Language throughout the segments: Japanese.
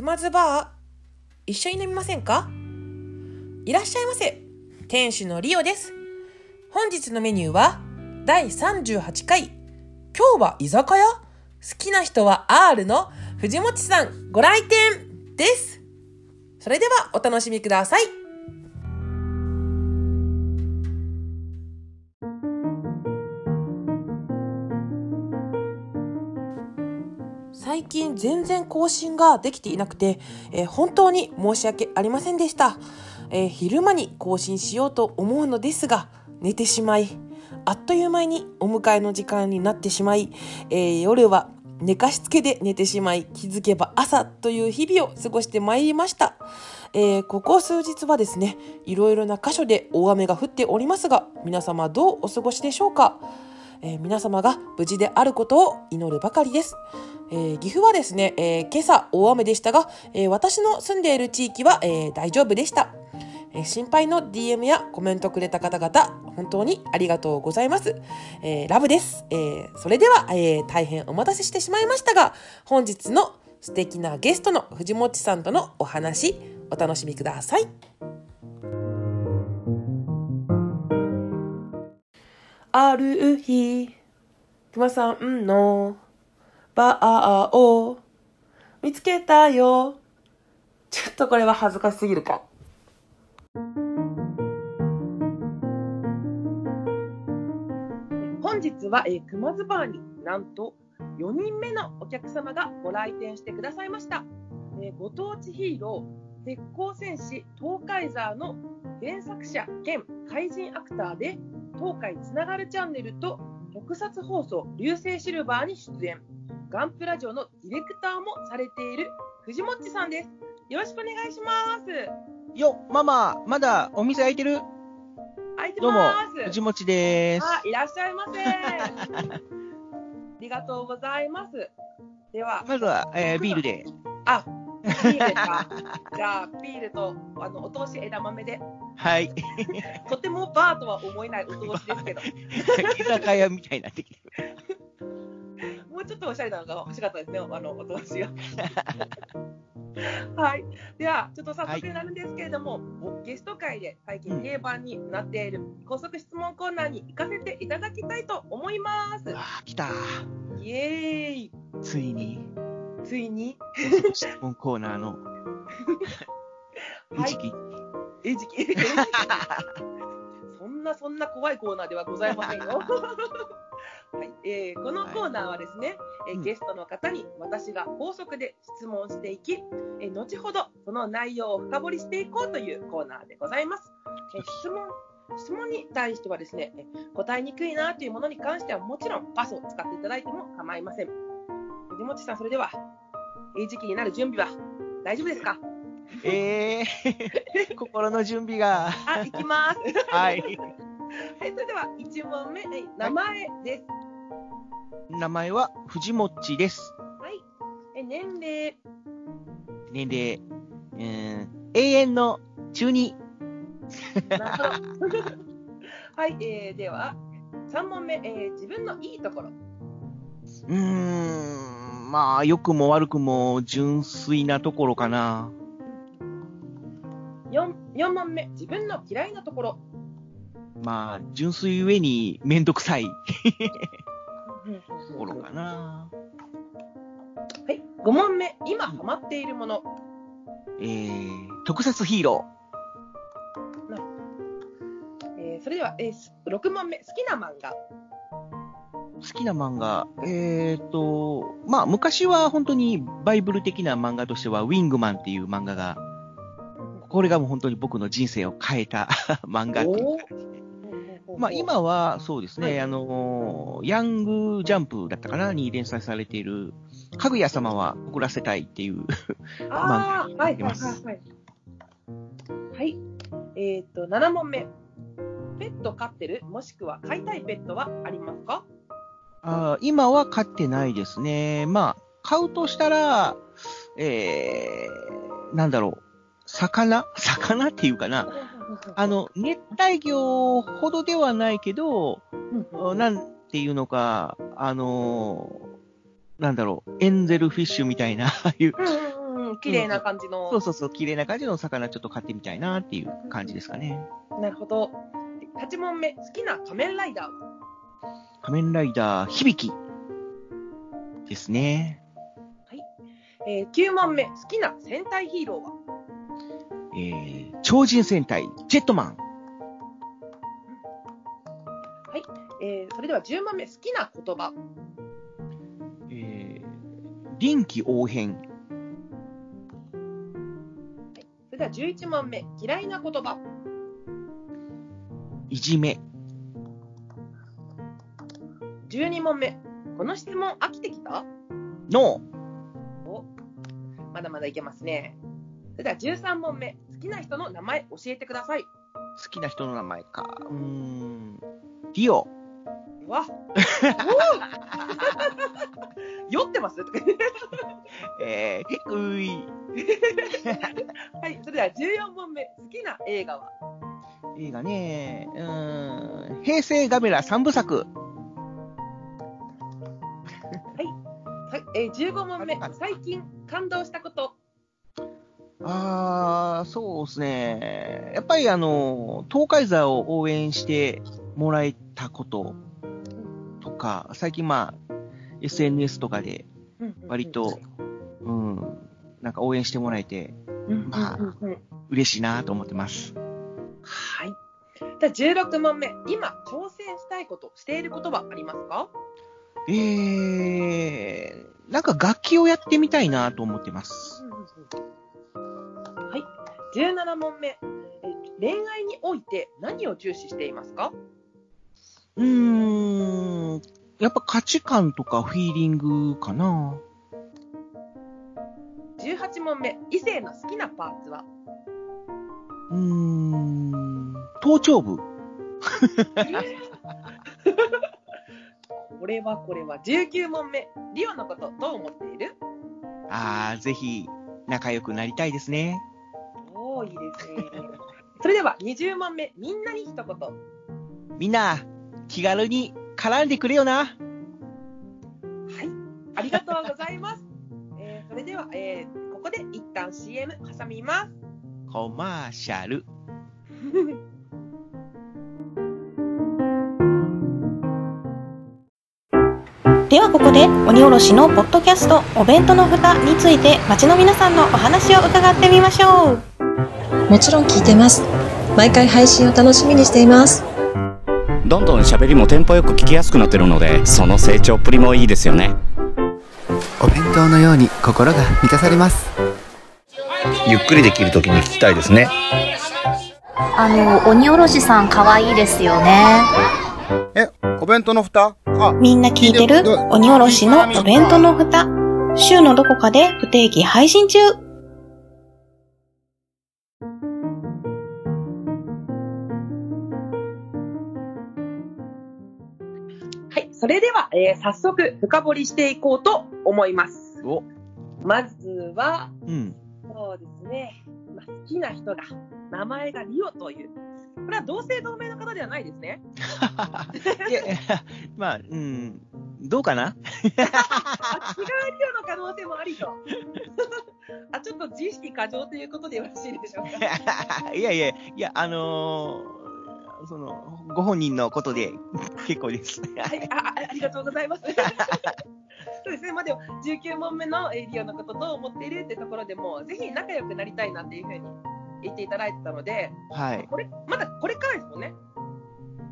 熊津バー一緒に飲みませんか？いらっしゃいませ。店主のリオです。本日のメニューは第38回。今日は居酒屋？好きな人は R の？藤本さんご来店です。それではお楽しみください。近全然更新ができていなくて、えー本当に申し訳ありませんでした、えー昼間に更新しようと思うのですが寝てしまいあっという間にお迎えの時間になってしまい、えー夜は寝かしつけで寝てしまい気づけば朝という日々を過ごしてまいりました、えーここ数日はですねいろいろな箇所で大雨が降っておりますが皆様どうお過ごしでしょうか？えー皆様が無事であることを祈るばかりです。えー岐阜はですね、えー今朝大雨でしたが、えー私の住んでいる地域は、えー大丈夫でした。えー心配の DM やコメントくれた方々、本当にありがとうございます。えーラブです。えーそれでは、えー大変お待たせしてしまいましたが、本日の素敵なゲストの藤もっちさんとのお話、お楽しみください。ある日、熊さんのバーを見つけたよ。ちょっとこれは恥ずかしすぎるか。本日は、えー、熊津バーになんと4人目のお客様がご来店してくださいました。えーご当地ヒーロー、鉄鋼戦士東海ザーの原作者兼怪人アクターで東海つながるチャンネルと特撮放送流星シルバーに出演。ガンプラジオのディレクターもされている藤もっちさんです。よろしくお願いします。よ、ママ、まだお店開いてる？開いてどうもます、藤持です。あいらっしゃいませ。ありがとうございます。ではまずは、えービールで。あビールですかじゃあビールとあのお通し枝豆ではい。とてもバーとは思えないお通しですけど居酒屋みたいになってきてる。もうちょっとおしゃれなのが欲しかったですね、あの、お通しが。はい。では、ちょっと早速になるんですけれども、ゲスト会で最近定番になっている高速質問コーナーに行かせていただきたいと思います。あー、来た。イエーイついに、ついに、質問コーナーの、はい時期。えじき。そんなそんな怖いコーナーではございませんよ。はいえーこのコーナーはですね、えーうんゲストの方に私が高速で質問していき、えー後ほどその内容を深掘りしていこうというコーナーでございます。えー質問質問に対してはですね、えー答えにくいなというものに関してはもちろんパスを使っていただいても構いません。藤本さん、それでは、えー時期になる準備は大丈夫ですか？えー、心の準備が。あ、行きます。はい。はい、それでは1問目、はい名前です。名前は藤もっちです。はい。え年齢、年齢、えー、永遠の中二。はい、えー、では3問目、えー自分のいいところ。うーん、まあ、良くも悪くも純粋なところかな。4, 4問目、自分の嫌いなところ。まあ、純粋上にめんどくさいところかな。はい、5問目、今ハマっているもの。えー、特撮ヒーロえーそれでは、えーす6問目、好きな漫画。ー。好きな漫画、えーと、まあ、昔は本当にバイブル的な漫画としては、ウィングマンっていう漫画が、これがもう本当に僕の人生を変えた 漫画っていうおかーまあ、今はそうですね、はいあのー、ヤングジャンプだったかなに連載されている、かぐや様は送らせたいっていう、あー、はい、はい、いますはい。はい。はい、えっ、と、7問目。ペット飼ってる？もしくは飼いたいペットはありますか？あー今は飼ってないですね。まあ、飼うとしたら、えー、なんだろう、魚？魚っていうかな。あの、熱帯魚ほどではないけど、うんなんていうのか、あのーなんだろう、エンゼルフィッシュみたいな、ああいう、うんうんうんうん、綺麗な感じの。そうそうそう、綺麗な感じの魚ちょっと買ってみたいなっていう感じですかね。なるほど。8問目、好きな仮面ライダー。仮面ライダー、響きですね。えー、9問目、好きな戦隊ヒーローは？えー、超人戦隊、ジェットマン。はい。えー、それでは10問目、好きな言葉。えー、臨機応変。それでは11問目、嫌いな言葉。いじめ。12問目、この質問飽きてきた？の、おまだまだいけますね。それでは13問目、好きな人の名前教えてください。好きな人の名前か。うーん。リオ。うわ 酔ってます？えー、うい。はい、それでは14問目、好きな映画は？映画ね、うーん。平成ガメラ3部作。えー、15問目、最近感動したこと。あー、そうですね。やっぱりあの、東海座を応援してもらえたこととか、最近まあ、SNS とかで割と、うん、なんか応援してもらえて、まあうんうんうん嬉しいなと思ってます。はい。じゃあ16問目、今挑戦したいこと、していることはありますか？えー、なんか楽器をやってみたいなと思ってます。はい。17問目、え恋愛において何を重視していますか？うーん、やっぱ価値観とかフィーリングかな。18問目、異性の好きなパーツは？うーん、頭頂部。これはこれは19問目、リオのことどう思っている？あー、ぜひ仲良くなりたいですね。おー、いいですね。それでは20問目、みんなに一言。みんな、気軽に絡んでくれよな。はい。ありがとうございます。えーそれでは、えーここで一旦 CM 挟みます。コマーシャル。ではここで鬼おろしのポッドキャストお弁当の蓋について街の皆さんのお話を伺ってみましょうもちろん聞いてます。毎回配信を楽しみにしています。どんどん喋りもテンポよく聞きやすくなってるのでその成長っぷりもいいですよねお弁当のように心が満たされますゆっくりできるときに聞きたいですね。あの、鬼おろしさん可愛いですよね。え、お弁当の蓋？あ、みんな聞いてる？鬼おろしのお弁当の蓋週のどこかで不定期配信中はい。それでは、えー早速深掘りしていこうと思います。お、まずは、うん。そうですね。まあ、好きな人が、名前がリオという。これは同姓同名の方ではないですね。いや、まあ、うん、どうかな？あ、違うリオの可能性もありと。あ、ちょっと自意識過剰ということでよろしいでしょうか？いやいや、いや、あのーその、ご本人のことで結構です。はい、ああありがとうございます。そうですね、まあ、でも19問目のえーリオのことどう思っているってところでも、ぜひ仲良くなりたいなっていうふうに言っていただいてたので、はい。これまだこれからですもんね。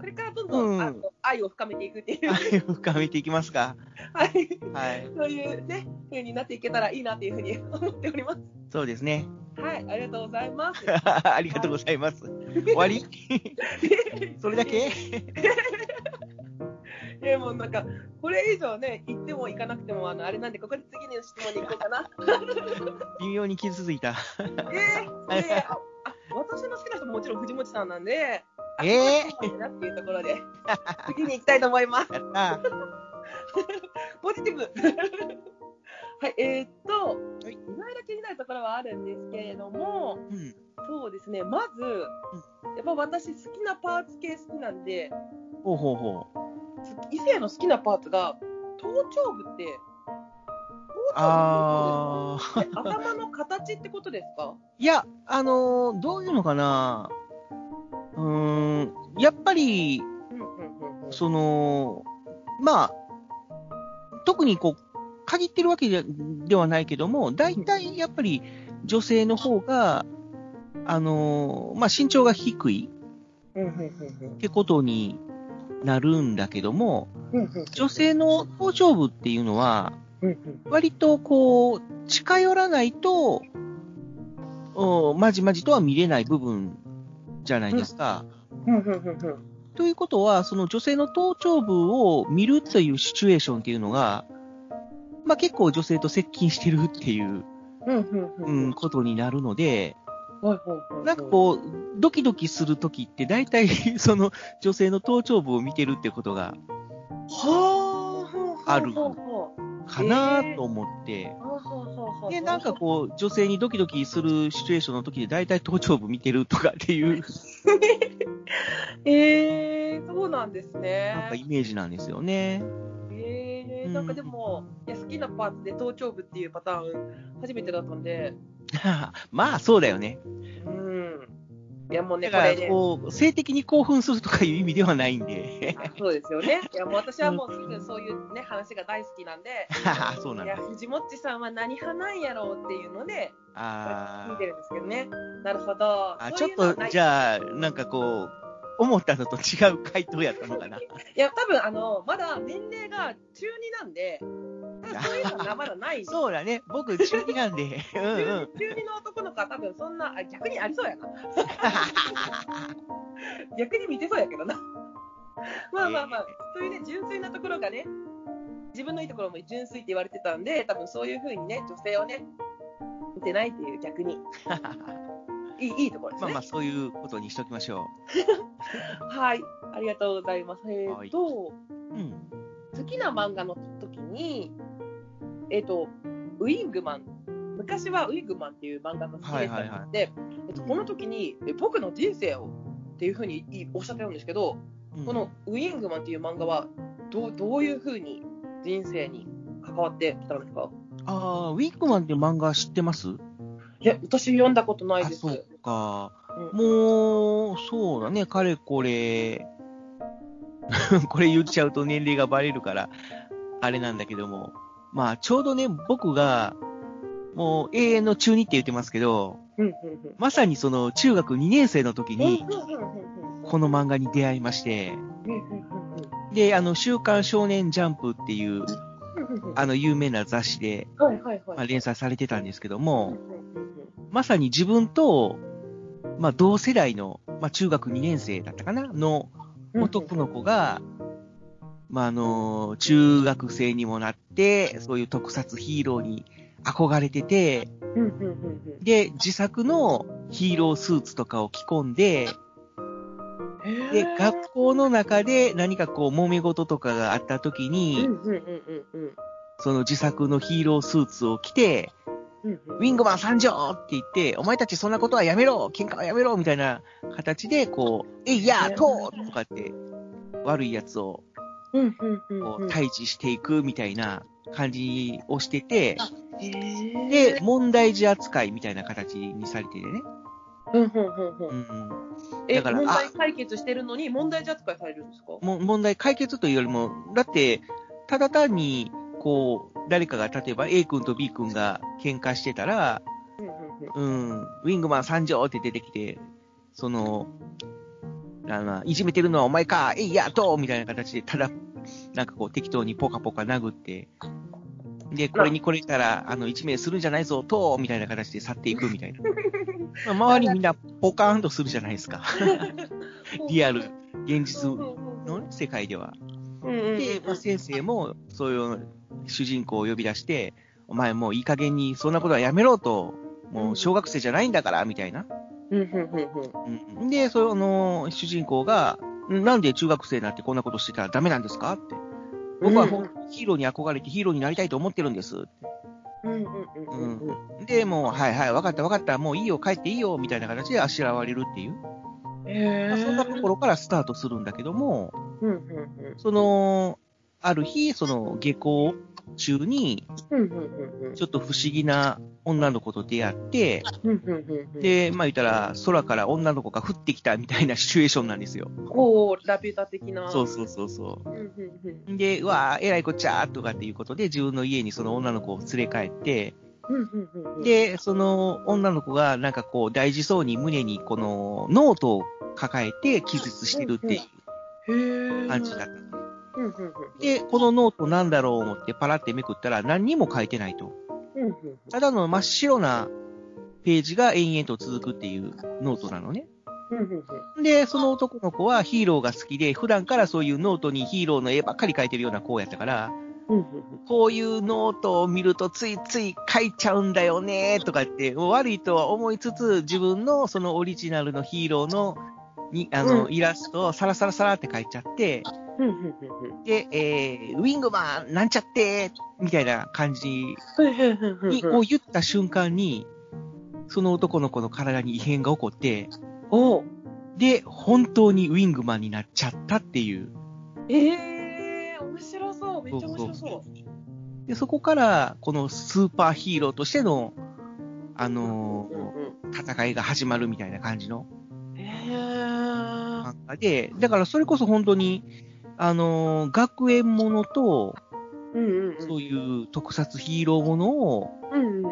これからどんどん、うんあの愛を深めていくっていう、愛を深めていきますか。はい、はい。そういうね、ふうになっていけたらいいなっていうふうに 思っております。そうですね。はい、ありがとうございます。ありがとうございます。終わり？それだけ？いやもうなんか、これ以上ね、言っても行かなくても、あのあれなんで、ここで次の質問に行こうかな。微妙に傷ついた。えー、えー、ああ私の好きな人ももちろん藤本さんなんで、あえーなっていうところで、次に行きたいと思います。ポジティブ。はい、えー、っと、い。ろいろ気になるところはあるんですけれども、うん。そうですね、まず、やっぱ私好きなパーツ系好きなんで、ほうほうほ異性の好きなパーツが、頭頂部って、あー。え頭の形ってことですか？いや、あのーどういうのかな。うーん、やっぱり、うんうんうんうん。その、まあ、特にこう、限ってるわけではないけども、大体やっぱり女性の方が、あのーまあ、身長が低いってことになるんだけども、女性の頭頂部っていうのは、割とこう、近寄らないと、まじまじとは見れない部分じゃないですか。ということは、その女性の頭頂部を見るというシチュエーションっていうのが、まあ結構女性と接近してるっていう、うんことになるので、なんかこう、ドキドキするときって大体 その女性の頭頂部を見てるってことがはああるかなと思って、で、なんかこう、女性にドキドキするシチュエーションの時で大体頭頂部見てるとかっていう、ええそうなんですね。なんかイメージなんですよね。なんかでも、いや好きなパーツで頭頂部っていうパターン初めてだったんで、まあ、そうだよね。うん。いやもうね、だから、これね、こう、性的に興奮するとかいう意味ではないんで。そうですよね。いやもう私はもうそういうね、話が大好きなんで、そうなんだ。いや、藤もっちさんは何派なんやろうっていうので、あ聞いてるんですけどね。なるほど。あ、ちょっと、じゃあ、なんかこう、思ったのと違う回答やったのかな。いや、多分あの、まだ年齢が中2なんで、そういうのがまだない。そうだね。僕、中二なんで。うん中うん。二中二の男の子は多分そんな、あ逆にありそうやな。逆に見てそうやけどな。まあまあまあ、そういうね、純粋なところがね、自分のいいところも純粋って言われてたんで、多分そういうふうにね、女性をね、見てないっていう逆に、いいいいところですね。まあまあ、そういうことにしときましょ はい、ありがとうございます。えっ、はいと、う。うん。好きな漫画の時に、えっ、と、ウィングマン、昔はウィングマンっていう漫画が好きでしたはいはいはで、えっと、この時に、え僕の人生をっていうふうにおっしゃってるんですけど、うんこのウィングマンっていう漫画はどうどういうふうに人生に関わってきたんですか？ああ、ウィッグマンって漫画知ってます？いや、私読んだことないあ、です。そうか。うん。もう、そうだね、かれこれ、これ言っちゃうと年齢がバレるから、あれなんだけども、まあ、ちょうどね、僕が、もう永遠の中2って言ってますけど、まさにその中学2年生の時うんに、この漫画に出会いまして、で、あの、週刊少年ジャンプっていう、あの、有名な雑誌で、連載されてたんですけどうんも、まさに自分と、まあ、同世代の、まあ、中学2年生だったかな？のうん。男の子が、まあ、あの、中学生にもなって、そういう特撮ヒーローに憧れてて、で、自作のヒーロースーツとかを着込んで、で、学校の中で何かこう、揉め事とかがあった時に、その自作のヒーロースーツを着て、うんうん。ウィングマン参上って言って、お前たちそんなことはやめろ喧嘩はやめろみたいな形で、こう、えいやーととかって、悪い奴をうんうんうんこううん退治していくみたいな感じをしてて、で、問題児扱いみたいな形にされててね。うんうんうんうん。うんだから問題解決してるのに問題児扱いされるんですか？も問題解決というよりも、だって、ただ単に、こう、誰かが、例えば A 君と B 君が喧嘩してたら、うんウィングマン参上って出てきて、その、あの、いじめてるのはお前か、えいやっとみたいな形で、ただ、なんかこう適当にポカポカ殴って、で、これにこれたら、あの、一命するんじゃないぞ、とみたいな形で去っていくみたいな。ま あ周りみんなポカーンとするじゃないですか。リアル、現実のね世界では。で、まあ、先生も、そういう主人公を呼び出して、お前もういい加減にそんなことはやめろと、もう小学生じゃないんだから、みたいな。うんで、その主人公が、んなんで中学生になってこんなことしてたらダメなんですか？って。僕はヒーローに憧れてヒーローになりたいと思ってるんです。で、もう、はいはい、わかったわかった、もういいよ、帰っていいよ、みたいな形であしらわれるっていう。まあそんなところからスタートするんだけども、その、ある日、その下校中に、ちょっと不思議な女の子と出会って、で、まあ言ったら、空から女の子が降ってきたみたいな シチュエーションなんですよ。こう、ラピュタ的な。そうそうそうそう。で、うわー、えらいこっちゃーとかっていうことで、自分の家にその女の子を連れ帰って、で、その女の子がなんかこう大事そうに胸にこのノートを抱えて気絶してるっていう感じだった。うんうんうん。で、このノートなんだろう思ってパラってめくったら何にも書いてないと。うんうんただの真っ白なページが延々と続くっていうノートなのね。で、その男の子はヒーローが好きで、普段からそういうノートにヒーローの絵ばっかり描いてるような子やったから、こういうノートを見るとついつい書いちゃうんだよねとかって、悪いとは思いつつ、自分のそのオリジナルのヒーローのにあの、うん。イラストをサラサラサラって書いちゃって、で、えー、ウィングマンなんちゃってみたいな感じに、を言った瞬間に、その男の子の体に異変が起こって、おうで、本当にウィングマンになっちゃったっていう。ええー、面白そう。めっちゃ面白そう。で、そこから、このスーパーヒーローとしての、あのー戦いが始まるみたいな感じのええー。で、だからそれこそ本当に、あのー学園ものと、うんうんうん。そういう特撮ヒーローものを、うんうんう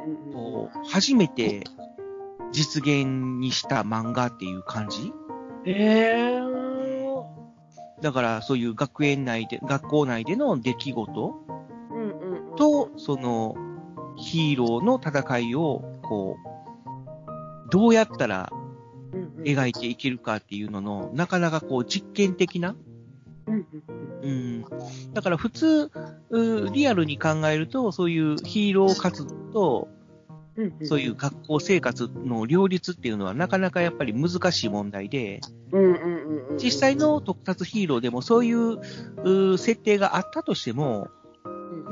ん初めて実現にした漫画っていう感じ？ええー。だからそういう学園内で、学校内での出来事？と、その、ヒーローの戦いを、こう、どうやったら描いていけるかっていうのの、なかなかこう実験的な、うん。だから普通、うリアルに考えると、そういうヒーロー活動と。そういう学校生活の両立っていうのはなかなかやっぱり難しい問題で。実際の特撮ヒーローでもそういうう設定があったとしても、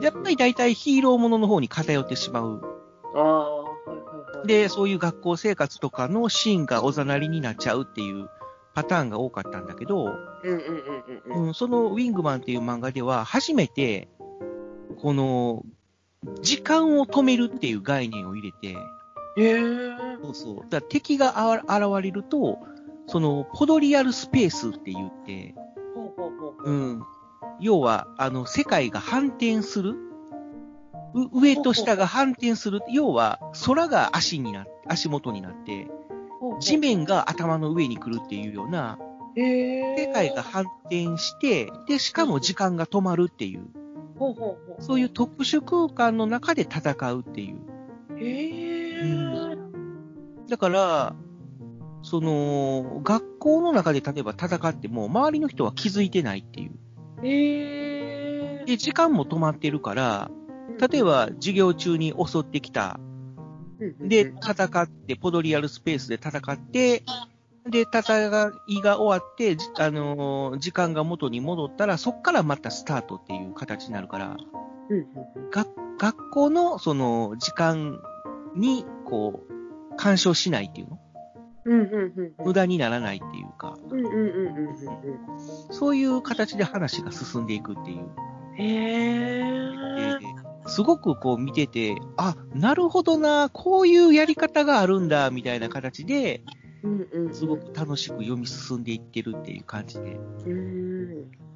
やっぱり大体ヒーローものの方に偏ってしまう。で、そういう学校生活とかのシーンがおざなりになっちゃうっていうパターンが多かったんだけど、そのウィングマンっていう漫画では初めて、この、時間を止めるっていう概念を入れて、ええー。そうそう。だ敵があ現れると、その、ポドリアルスペースって言って、ほうん。要は、あの、世界が反転するう上と下が反転する。要は、空が足にな足元になって、地面が頭の上に来るっていうような。世界が反転して、で、しかも時間が止まるっていう。そういう特殊空間の中で戦うっていう。だから、その、学校の中で例えば戦っても、周りの人は気づいてないっていう。で、時間も止まってるから、例えば授業中に襲ってきた。で、戦って、ポドリアルスペースで戦って、で、戦いが終わって、じあのー時間が元に戻ったら、そっからまたスタートっていう形になるから、が学校のその時間に、こう、干渉しないっていうの？無駄にならないっていうか、そういう形で話が進んでいくっていう。うん。へえ。ですごくこう見てて、あ、なるほどな、こういうやり方があるんだ、みたいな形で。すごく楽しく読み進んでいってるっていう感じで。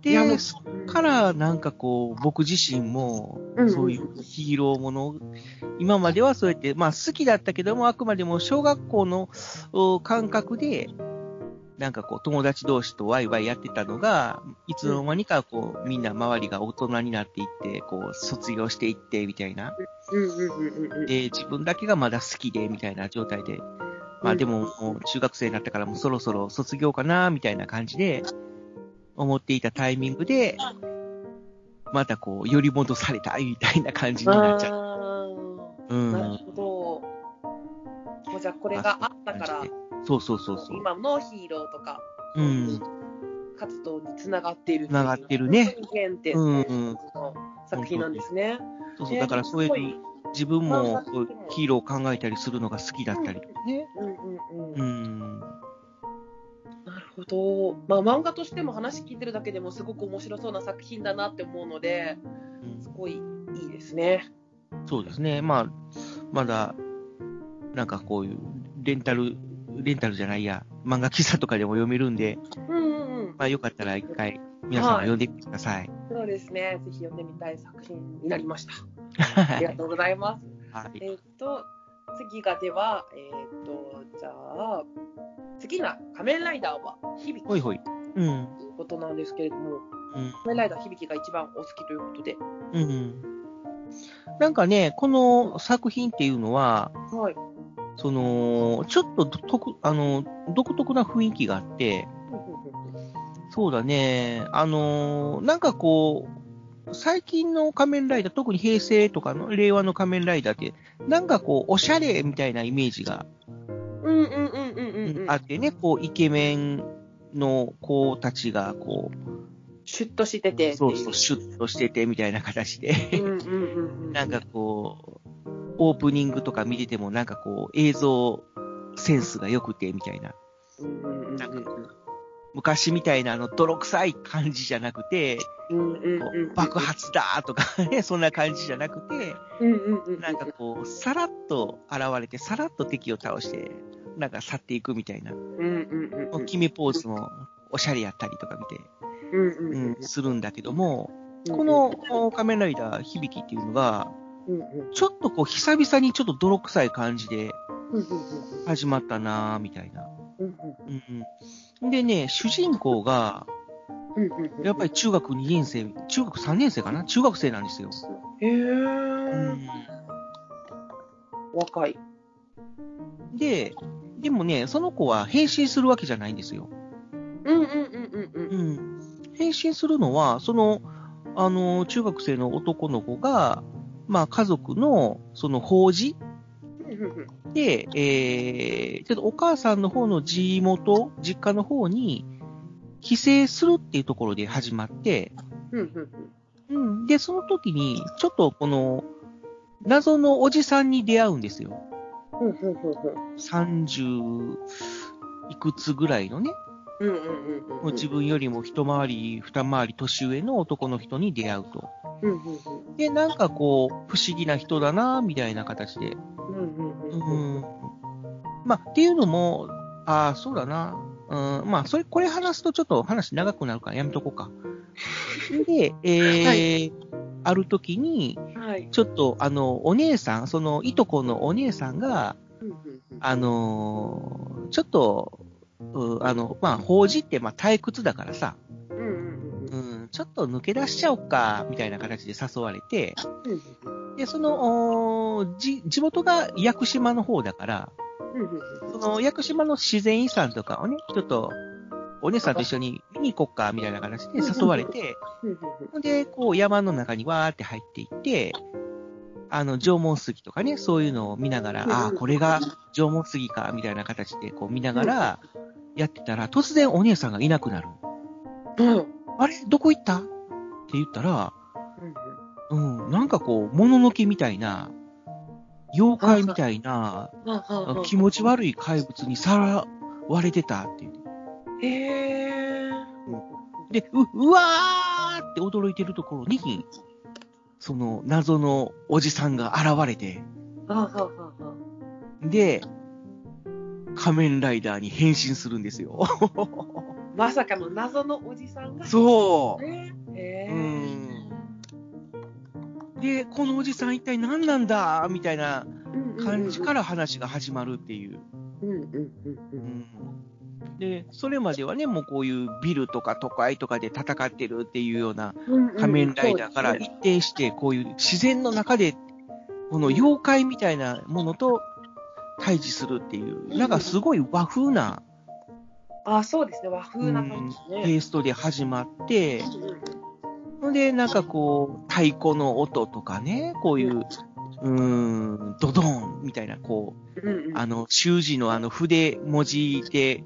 で、そっからなんかこう、僕自身もそういうヒーローもの、今まではそうやって、まあ好きだったけども、あくまでも小学校のお感覚で、なんかこう、友達同士とワイワイやってたのが、いつの間にかこう、みんな周りが大人になっていって、こう、卒業していって、みたいな。うんうんうんうんうん。で、自分だけがまだ好きで、みたいな状態で。まあでも、中学生になってからもそろそろ卒業かな、みたいな感じで、思っていたタイミングで、またこう、寄り戻された、みたいな感じになっちゃう。あうーなるん。ほど。もうじゃあこれがあったから、そうそうそうそう。今のヒーローとかうん。活動につながっているっていう。繋がってるね。原点うんうん。の作品なんですね。そうそう。えーだからそういう自分もヒーローを考えたりするのが好きだったりとかね。うんうんうん。うん。なるほど。まあ漫画としても話聞いてるだけでもすごく面白そうな作品だなって思うので、うんすごいいいですね。そうですね。まあ、まだ、なんかこういう、レンタル、レンタルじゃないや、漫画喫茶とかでも読めるんで、うんうんうん。まあよかったら一回、皆さんも読んでみてください。そうですね。ぜひ読んでみたい作品になりました。ありがとうございます。はい。えっと、次がでは、えっと、じゃあ、次な仮面ライダーは響きほいほい。うん。ということなんですけれども、うん。仮面ライダー響きが一番お好きということで。うん。なんかね、この作品っていうのは、はい。その、ちょっと独、あの、独特な雰囲気があって、そうだね、あの、なんかこう、最近の仮面ライダー、特に平成とかの令和の仮面ライダーって、なんかこう、おしゃれみたいなイメージがうんうんうんうんうんうん。あってね、こう、イケメンの子たちが、こシュッとしててそうそう、シュッとしててみたいな形で。なんかこう、オープニングとか見てても、なんかこう、映像センスが良くて、みたいな。なんか昔みたいなあの泥臭い感じじゃなくて、爆発だとか ね、そんな感じじゃなくて。なんかこう、さらっと現れて、さらっと敵を倒して、なんか去っていくみたいな。決めポーズもおしゃれやったりとか見て、うんするんだけども、うん。この仮面ライダー響きっていうのが、うんうんちょっとこう、久々にちょっと泥臭い感じで始まったなぁ、みたいな。うんうん。でね、主人公が。やっぱり中学2年生、中学3年生かな？中学生なんですよ。へうー。ん、若い。で、でもね、その子は変身するわけじゃないんですよ。うんうんうんうんうん。うん。変身するのは、その、あの、中学生の男の子が、まあ家族の、その法事で、えー、ちょっとお母さんの方の地元、実家の方に、帰省するっていうところで始まって、うん。で、その時に、ちょっとこの、謎のおじさんに出会うんですよ。うんうんうんうん。30いくつぐらいのね、うんうんうんうん。もう自分よりも一回り、二回り年上の男の人に出会うと。うんうんうん。で、なんかこう、不思議な人だな、みたいな形で。うんうん。まあ、っていうのも、ああ、そうだな。うん、まあ、それ、これ話すとちょっと話長くなるからやめとこうか。で、えーある時に、はい。ちょっと、あの、お姉さん、その、いとこのお姉さんが。あのーちょっと、うあの、まあ、法事って、まあ、退屈だからさ、うんうんうんうん、ちょっと抜け出しちゃおっか、みたいな形で誘われて、うん。で、その、じ、地元が屋久島の方だから。その屋久島の自然遺産とかをね、ちょっと、お姉さんと一緒に見に行こっか、みたいな形で誘われて、で、こう山の中にわーって入っていって、あの、縄文杉とかね、そういうのを見ながら、うんああ、これが縄文杉か、みたいな形でこう見ながら、やってたら、突然お姉さんがいなくなる。うん。うんあれ？どこ行った？って言ったら、うんうん、なんかこう、もののけみたいな、妖怪みたいな、うん。気持ち悪い怪物にさらわれてたっていう。へー。で、う、うわーって驚いてるところに、その謎のおじさんが現れて、あははは。で、仮面ライダーに変身するんですよ。まさかの謎のおじさんが。そう。へー。へう。で、このおじさん一体何なんだ？みたいな感じから話が始まるっていう。うんうんうんう。うんんで、それまではね、もうこういうビルとか都会とかで戦ってるっていうような仮面ライダーから一定して、こういう自然の中で、この妖怪みたいなものと対峙するっていう、なんかすごい和風な、あ、そうですね。和風な感じね。テイストで始まって、ほんで、なんかこう、太鼓の音とかね、こういう、うーん、ドドンみたいな、こう、うんうん。あの、習字のあの筆文字で、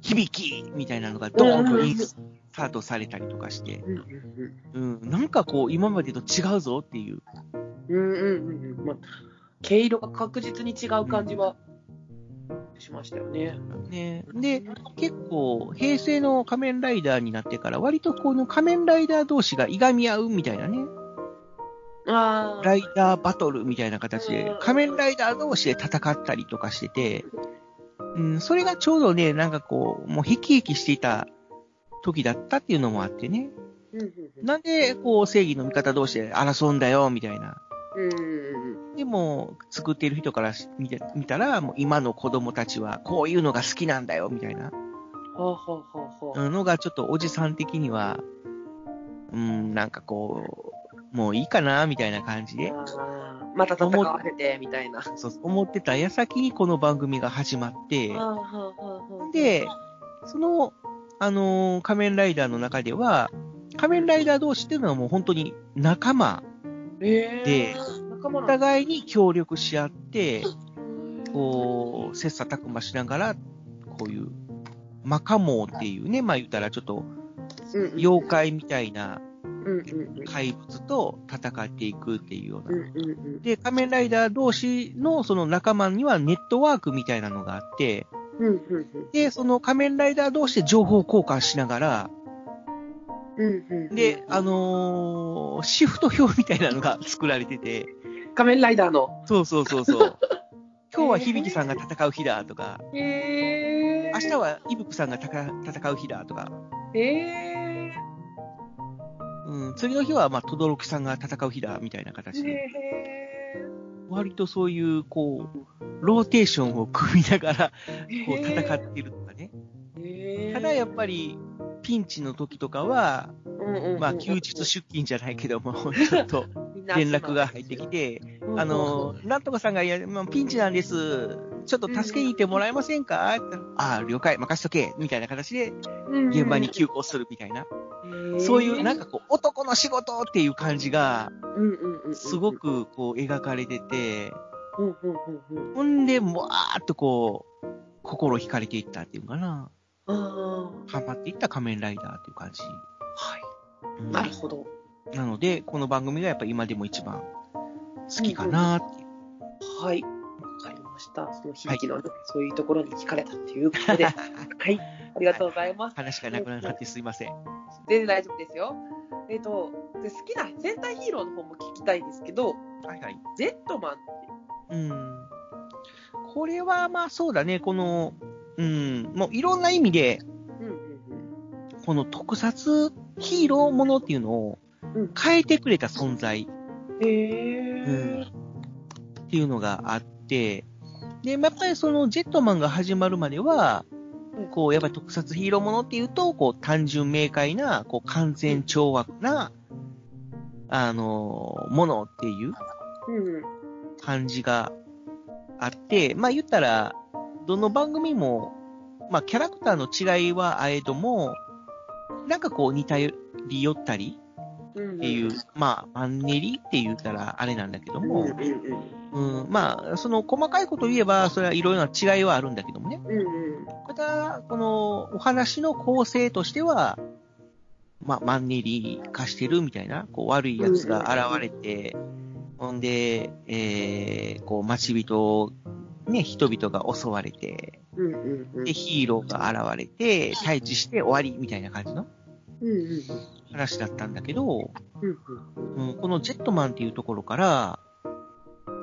響きみたいなのがドーンとインスタートされたりとかして、うんなんかこう、今までと違うぞっていう。うんうんうんうん。まあ、毛色が確実に違う感じはしましたよね。ね。で、結構、平成の仮面ライダーになってから、割とこの仮面ライダー同士がいがみ合うみたいなね。あライダーバトルみたいな形でうん、仮面ライダー同士で戦ったりとかしてて、うん、それがちょうどね、なんかこう、もうヒキヒキしていた時だったっていうのもあってね。なんで、こう、正義の味方同士で争うんだよ、みたいな。でも、作っている人からし見て見たら、もう今の子供たちはこういうのが好きなんだよ、みたいな。ほうほうほうほう。うんのが、ちょっとおじさん的には、うん、なんかこう、もういいかな、みたいな感じで、また戦わせて、みたいな。そう思ってた矢先にこの番組が始まって、で、その、あのー仮面ライダーの中では、仮面ライダー同士っていうのはもう本当に仲間、えでー、仲間お互いに協力し合って、こう、切磋琢磨しながら、こういう、マカモーっていうね、まあ言ったらちょっと、妖怪みたいな怪物と戦っていくっていうような。で、仮面ライダー同士のその仲間にはネットワークみたいなのがあって、で、その仮面ライダー同士で情報交換しながら、で、あのーシフト表みたいなのが作られてて、仮面ライダーの。そうそうそうそう。今日は響さんが戦う日だとか、へ明日はイブクさんがたか戦う日だとか、へえうん、次の日はまあ、轟さんが戦う日だみたいな形で、へ割とそういう、こう、ローテーションを組みながら、えこう戦ってるとかね。へえただやっぱり、ピンチの時とかは、まあ、休日出勤じゃないけども、ちょっと連絡が入ってきて、あの、なんとかさんが、いや、まあ、ピンチなんです。ちょっと助けに行ってもらえませんか、って言ったらああ、了解、任しとけ、みたいな形で、現場に急行するみたいな。そういう、なんかこう、男の仕事っていう感じが、うんうんうん、すごくこう、描かれてて、うんうんうんうん、ほんで、もわーっとこう、心惹かれていったっていうかな。ああ、ハマっていった仮面ライダーっていう感じ。はい。うんなるほど。なので、この番組がやっぱ今でも一番好きかなっていう。はい。わかりました。その響きのね、そういうところに惹かれたっていうことで、はい。ありがとうございます。話がなくなってすいません。全然大丈夫ですよ。えっ、と、で好きな戦隊ヒーローの方も聞きたいですけど、はいはい。ゼットマンってうん。これはまあそうだね、この、うん、もういろんな意味で、うんうんこの特撮ヒーローものっていうのをうん変えてくれた存在うん。へえ。うんっていうのがあって、で、やっぱりそのジェットマンが始まるまではうん、こう、やっぱり特撮ヒーローものっていうと、こう、単純明快な、こう、完全懲悪な、あの、ものっていう。感じがあって、まあ言ったら、どの番組も、まあキャラクターの違いはあえども、なんかこう似たり寄ったりうんっていう、まあマンネリって言ったらあれなんだけども、うんうんうん、まあその細かいことを言えば、それはいろいろな違いはあるんだけどもね。うん。うんうん。ただ、このお話の構成としては、まあマンネリ化してるみたいな、こう悪い奴が現れて、ほんで、えー、こう、待ち人、ね、人々が襲われて、うんうんうん。で、ヒーローが現れて、対峙して終わり、みたいな感じのうんうんうん。話だったんだけど、うんうん、このジェットマンっていうところから、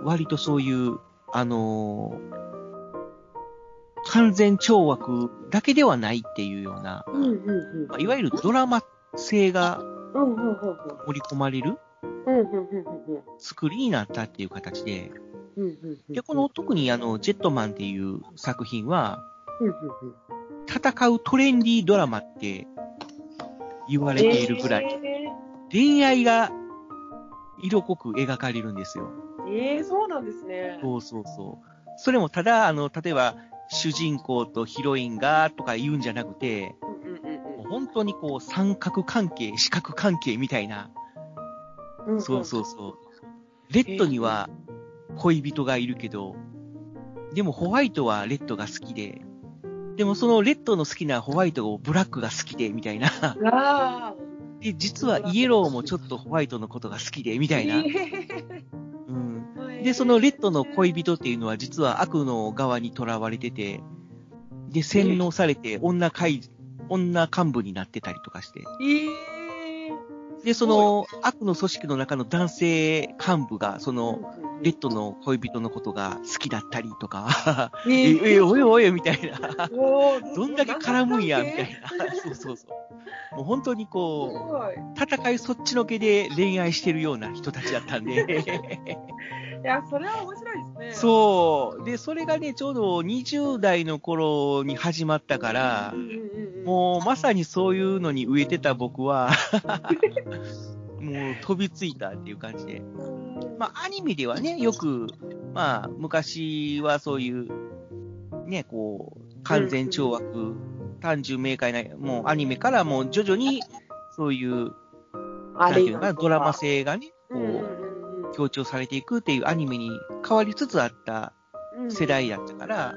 割とそういう、あのー完全懲悪だけではないっていうような、うん。うんうんいわゆるドラマ性が。盛り込まれる作りになったっていう形で。で、この特にあの、ジェットマンっていう作品は、戦うトレンディードラマって言わうん。れているぐらい、え恋愛が色濃く描かれるんですよ。ー、えー、そうなんですね。そうそうそう。それもただ、あの、例えば、主人公とヒロインがとか言うんじゃなくて、うんうんうんもう本当にこう三角関係、四角関係みたいな、うん。そうそうそう。レッドには恋人がいるけど、でもホワイトはレッドが好きで、でもそのレッドの好きなホワイトをブラックが好きで、みたいな。ああ。で、実はイエローもちょっとホワイトのことが好きで、みたいな。うん。で、そのレッドの恋人っていうのは実は悪の側に囚われてて、で、洗脳されて女会、女幹部になってたりとかして。えー、で、その、悪の組織の中の男性幹部が、その、レッドの恋人のことが好きだったりとか、え、え、おいおいみたいな。どんだけ絡むんや、みたいな。そうそうそう。もう本当にこう、戦いそっちのけで恋愛してるような人たちだったんで。いや、それは面白いですね。そう。で、それがね、ちょうど20代の頃に始まったから、もうまさにそういうのに植えてた僕は、もう飛びついたっていう感じで。まあ、アニメではね、よく、まあ、昔はそういう、ね、こう、完全懲悪、単純明快な、もうアニメからもう徐々に、そういう、なんていうのかな、ドラマ性がね、こう、強調されていくっていうアニメに変わりつつあった世代だったから、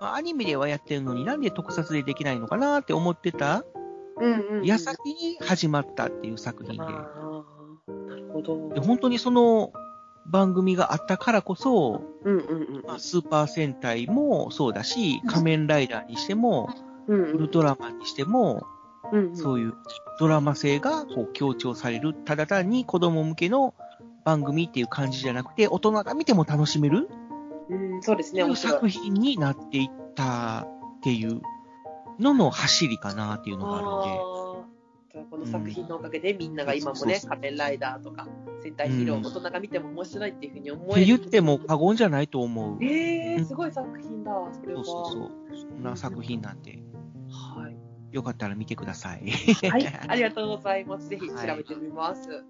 まあ、アニメではやってるのになんで特撮でできないのかなって思ってた、矢先に始まったっていう作品で。なるほど。で本当にその番組があったからこそ、まあ、スーパー戦隊もそうだし、仮面ライダーにしても、ウルトラマンにしても、そういうドラマ性がこう強調される、ただ単に子供向けの番組っていう感じじゃなくて、大人が見ても楽しめるうん、そうですね。作品になっていったっていうのの走りかなっていうのがあるんで。この作品のおかげでみんなが今もね、仮面ライダーとか戦隊ヒーロー、大人が見ても面白いっていうふうに思ってえる。言っても過言じゃないと思う。えー、すごい作品だ、それは。そうそうそう。そんな作品なんで。はい。よかったら見てください。はい、ありがとうございます。ぜひ調べてみます。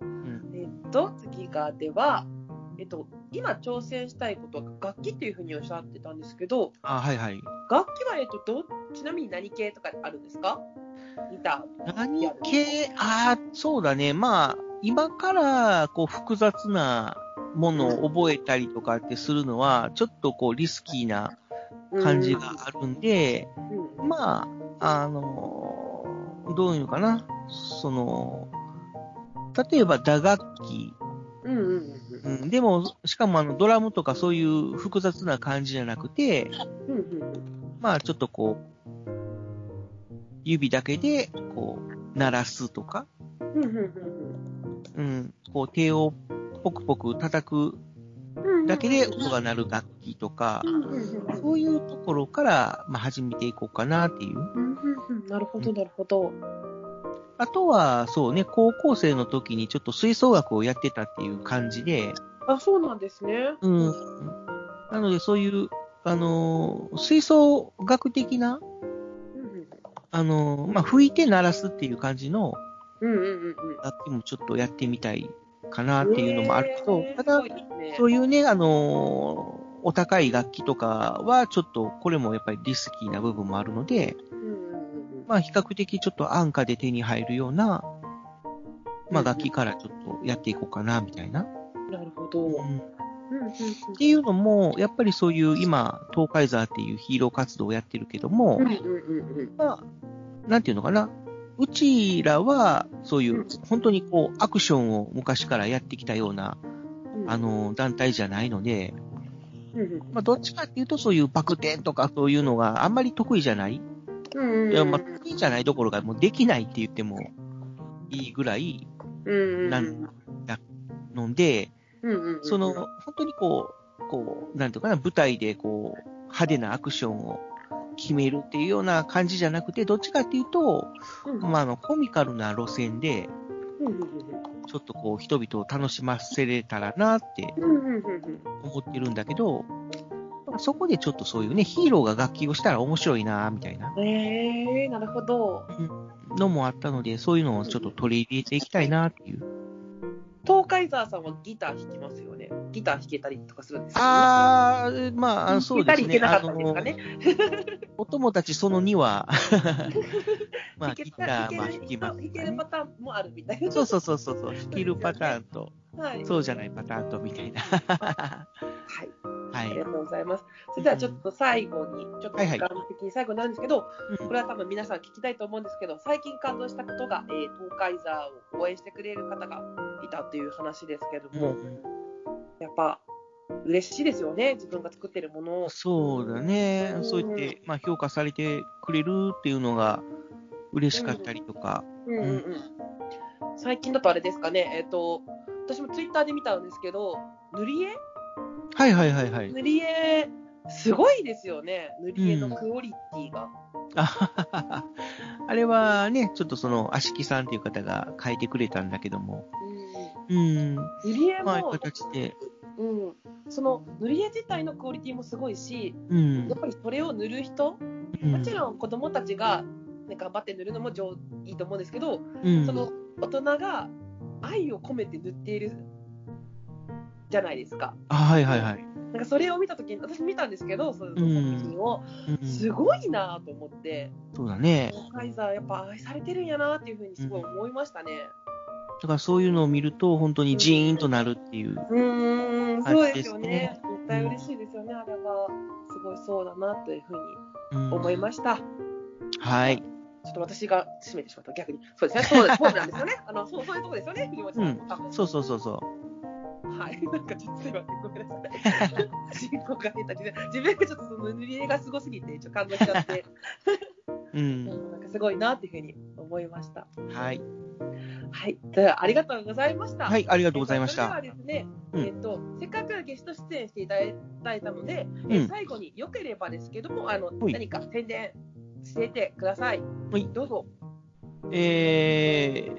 えっと、次がでは、えっと、今挑戦したいことは楽器っていうふうにおっしゃってたんですけど、あ、はいはい。楽器は、えっと、ど、ちなみに何系とかあるんですか？ギター。何系、ああ、そうだね。まあ、今から、こう、複雑なものを覚えたりとかってするのは、ちょっとこう、リスキーな感じがあるんで、まあ、あのーどういうのかな？その、例えば打楽器。うんうんうん。うん、でも、しかもあの、ドラムとかそういう複雑な感じじゃなくて、うんうん。まあ、ちょっとこう、指だけで、こう、鳴らすとか、うんこう、手をポクポク叩くだけで音が鳴る楽器とか、そういうところから、まあ、始めていこうかなっていう。なるほど、なるほど。あとは、そうね、高校生の時にちょっと吹奏楽をやってたっていう感じで、あ、そうなんですね。うん。なので、そういう、あのー吹奏楽的な、あのーまあ、吹いて鳴らすっていう感じのうんうんうんうん。楽器もちょっとやってみたいかなっていうのもあるけど、えーただ、ねそういうね、あのーお高い楽器とかは、ちょっと、これもやっぱりリスキーな部分もあるので、まあ、比較的ちょっと安価で手に入るような、まあ、楽器からちょっとやっていこうかな、みたいな。なるほど。うんっていうのも、やっぱりそういう今、東海ザーっていうヒーロー活動をやってるけども、まあ、なんていうのかな？うちらは、そういう、本当にこう、アクションを昔からやってきたような、あの、団体じゃないので、まあ、どっちかっていうと、そういうバク転とかそういうのがあんまり得意じゃない。いや、まあ、得意じゃないどころか、もうできないって言ってもいいぐらい、なんだので、その、本当にこう、こう、なんていうかな、舞台でこう、派手なアクションを決めるっていうような感じじゃなくて、どっちかっていうと、まあ、あの、コミカルな路線で、ちょっとこう、人々を楽しませれたらなって思ってるんだけど、そこでちょっとそういうね、ヒーローが楽器をしたら面白いな、みたいな。えー、なるほど。のもあったので、そういうのをちょっと取り入れていきたいなっていう。東海沢さんはギター弾きますよね。ギター弾けたりとかするんですか、あー、まあ、そうですね。弾けたり弾けなかったんですかね。お友達その2は、まあ、ギター、まあ、弾きます弾けるパターンもあるみたいな。そうそうそうそうそう、弾けるパターンと、はいそうじゃないパターンと、みたいな。はい。はいありが。とうございます。それではちょっと最後に、ちょっと時間的に最後なんですけど、これは多分皆さん聞きたいと思うんですけど、最近感動したことが、えー、東海座を応援してくれる方がいたっていう話ですけども、やっぱ嬉しいですよね、自分が作ってるものを。そうだね。そう言って、まあ、評価されてくれるっていうのが嬉しかったりとか。うんうんうん。最近だとあれですかね、えっ、と、私もツイッターで見たんですけど、塗り絵？はいはいはいはい。塗り絵、すごいですよね。塗り絵のクオリティが。あれはね、ちょっとその、足木さんっていう方が書いてくれたんだけども、うん、塗り絵まあ、も、形で、うん、その塗り絵自体のクオリティもすごいし、うん。やっ、ぱりそれを塗る人、うん。もちろん子供たちが、ね、頑張って塗るのも上いいと思うんですけど、うん、その大人が愛を込めて塗っているじゃないですか。あはいはいはい。なんかそれを見たときに、私見たんですけど、その作品を、うん。すごいなと思って、そうだね。カイザーやっぱ愛されてるんやなっていうふうにすごい思いましたね。だからそういうのを見ると、本当にジーンとなるっていう。うーん、感じそうですよですねね。絶対嬉しいですよね、あれは。すごいそうだなというふうにうん思いました。ちはい。ょっと私が締めてしまった、逆に。そうですね、そうですそうなんですよね。あのそうそういうとこですよね、藤本さん。そうそうそうそう。はい、なんかちょっとすいません、ごめんなさい。進行が下手で、自分がちょっとその塗り絵がすごすぎて、ちょっと感動しちゃって、う。うんんなんかすごいなっていうふうに思いました。はい。はい、ではありがとうございました。はい、ありがとうございました。それではですね、うんえっ、と、せっかくゲスト出演していただいたので、うんえー最後によければですけども、あの、はい何か宣伝しててください。はいどうぞ。え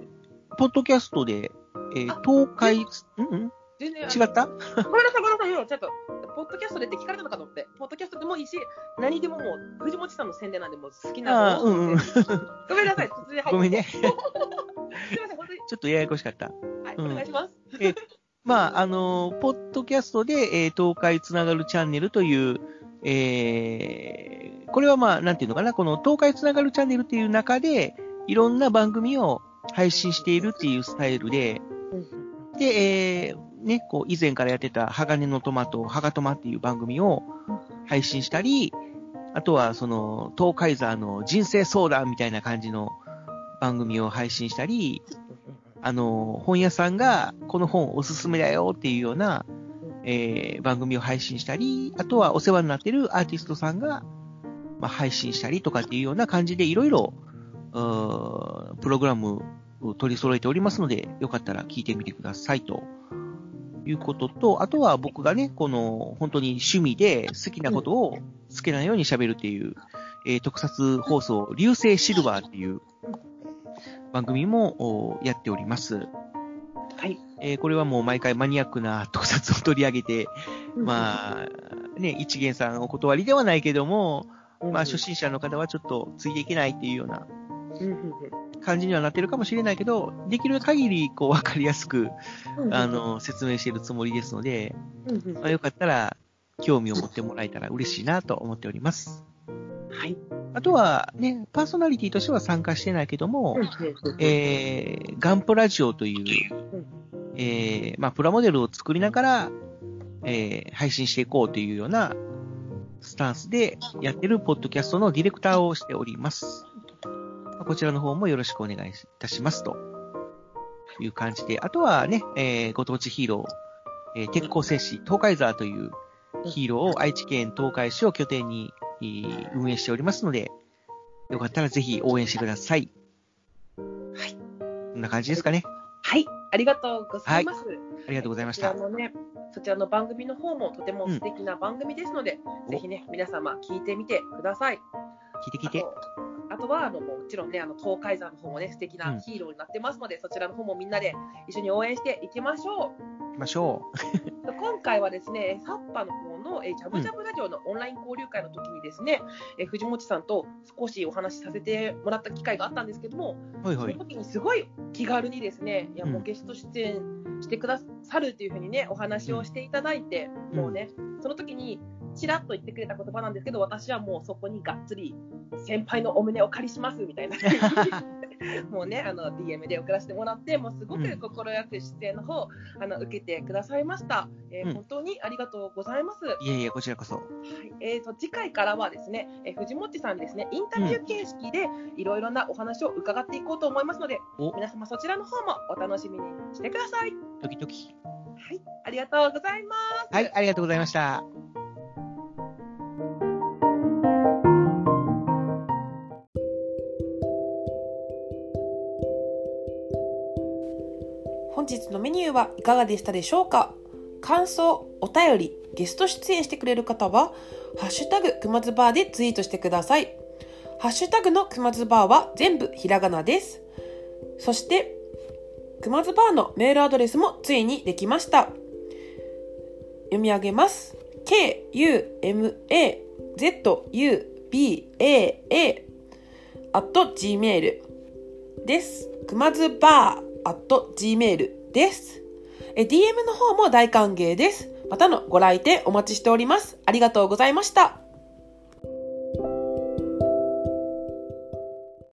ー、ポッドキャストで、えー、東海、うんうん全然。違った？ごめんなさい、ごめんなさいよ。ちょっと、ポッドキャストでって聞かれたのかと思って、ポッドキャストでもいいし、何でももう、藤本さんの宣伝なんで、もう好きなのうんうんごめんなさい、突然入って。ごめんね。すいません、本当に。ちょっとややこしかった。はい、うんお願いします。まあ、あのーポッドキャストで、えー東海つながるチャンネルという、えーこれはまあ、なんていうのかな、この東海つながるチャンネルっていう中で、いろんな番組を配信しているっていうスタイルで、で、えーね、こう、以前からやってた、鋼のトマト、ハガトマっていう番組を配信したり、あとは、その、東海ザーの人生相談みたいな感じの番組を配信したり、あの、本屋さんがこの本おすすめだよっていうような、えー番組を配信したり、あとはお世話になってるアーティストさんが、まあ、配信したりとかっていうような感じでいろいろ、プログラムを取り揃えておりますので、よかったら聞いてみてくださいと。いうことと、あとは僕がね、この本当に趣味で好きなことを好きなように喋るっていう、えー特撮放送、流星シルバーっていう番組もおやっております。はい。えーこれはもう毎回マニアックな特撮を取り上げて、まあ、ね、一元さんお断りではないけども、まあ初心者の方はちょっとついていけないっていうような感じにはなってるかもしれないけど、できる限りこうわかりやすく、あ、の、説明しているつもりですので、まあ、よかったら興味を持ってもらえたら嬉しいなと思っております。はい。あとはね、パーソナリティとしては参加してないけども、えー、ガンプラジオという、えー、まあ、プラモデルを作りながら、えー、配信していこうというようなスタンスでやってるポッドキャストのディレクターをしております。まあこちらの方もよろしくお願いいたしますという感じで、あとはね、えー、ご当地ヒーロー、えー、鉄鋼戦士東海ザーというヒーローを愛知県東海市を拠点に、えー運営しておりますので、よかったらぜひ応援してください。はい。こんな感じですかね。はい。ありがとうございます。ありがとうございましたそち。らのね、そちらの番組の方もとても素敵な番組ですので、うんぜひね、皆様聞いてみてください。聞いて聞いて。あとはあのもちろんね、あの東海山の方もね、素敵うなんヒーローになってますので、そちらの方もみんなで一緒に応援していきましょ行きましょう。今回はですね、サッパの方のえージャブジャブラジオのオンライン交流会の時にですね、えー藤本さんと少しお話しさせてもらった機会があったんですけども、う。はいはい。その時にすごい気軽にですね、いやうんもうゲスト出演してくださるっていうふうにね、お話をしていただいて、うんもうね、その時にちらっと言ってくれた言葉なんですけど、私はもうそこにがっつり先輩のお胸をお借りしますみたいな。もうね、あの DM で送らせてもらって、もうすごくうん快く出演の方、あの受けてくださいました、えーうん本当にありがとうございます。いえいえ、こちらこそ。はいえー、と次回からはですね、えー藤本さんにですねインタビュー形式でいろいろなお話を伺っていこうと思いますので、お皆様そちらの方もお楽しみにしてください。ドキドキ。はい、ありがとうございます。はい、ありがとうございました。日のメニューはいかがでしたでしょうか？感想、お便り、ゲスト出演してくれる方は、ハッシュタグくまずバーでツイートしてください。ハッシュタグのくまずバーは全部ひらがなです。そして、くまずバーのメールアドレスもついにできました。読み上げます。k-u-m-a-z-u-b-a-a at gmail です。くまずバー at gmail です。え DM の方も大歓迎です。またのご来店お待ちしております。ありがとうございました。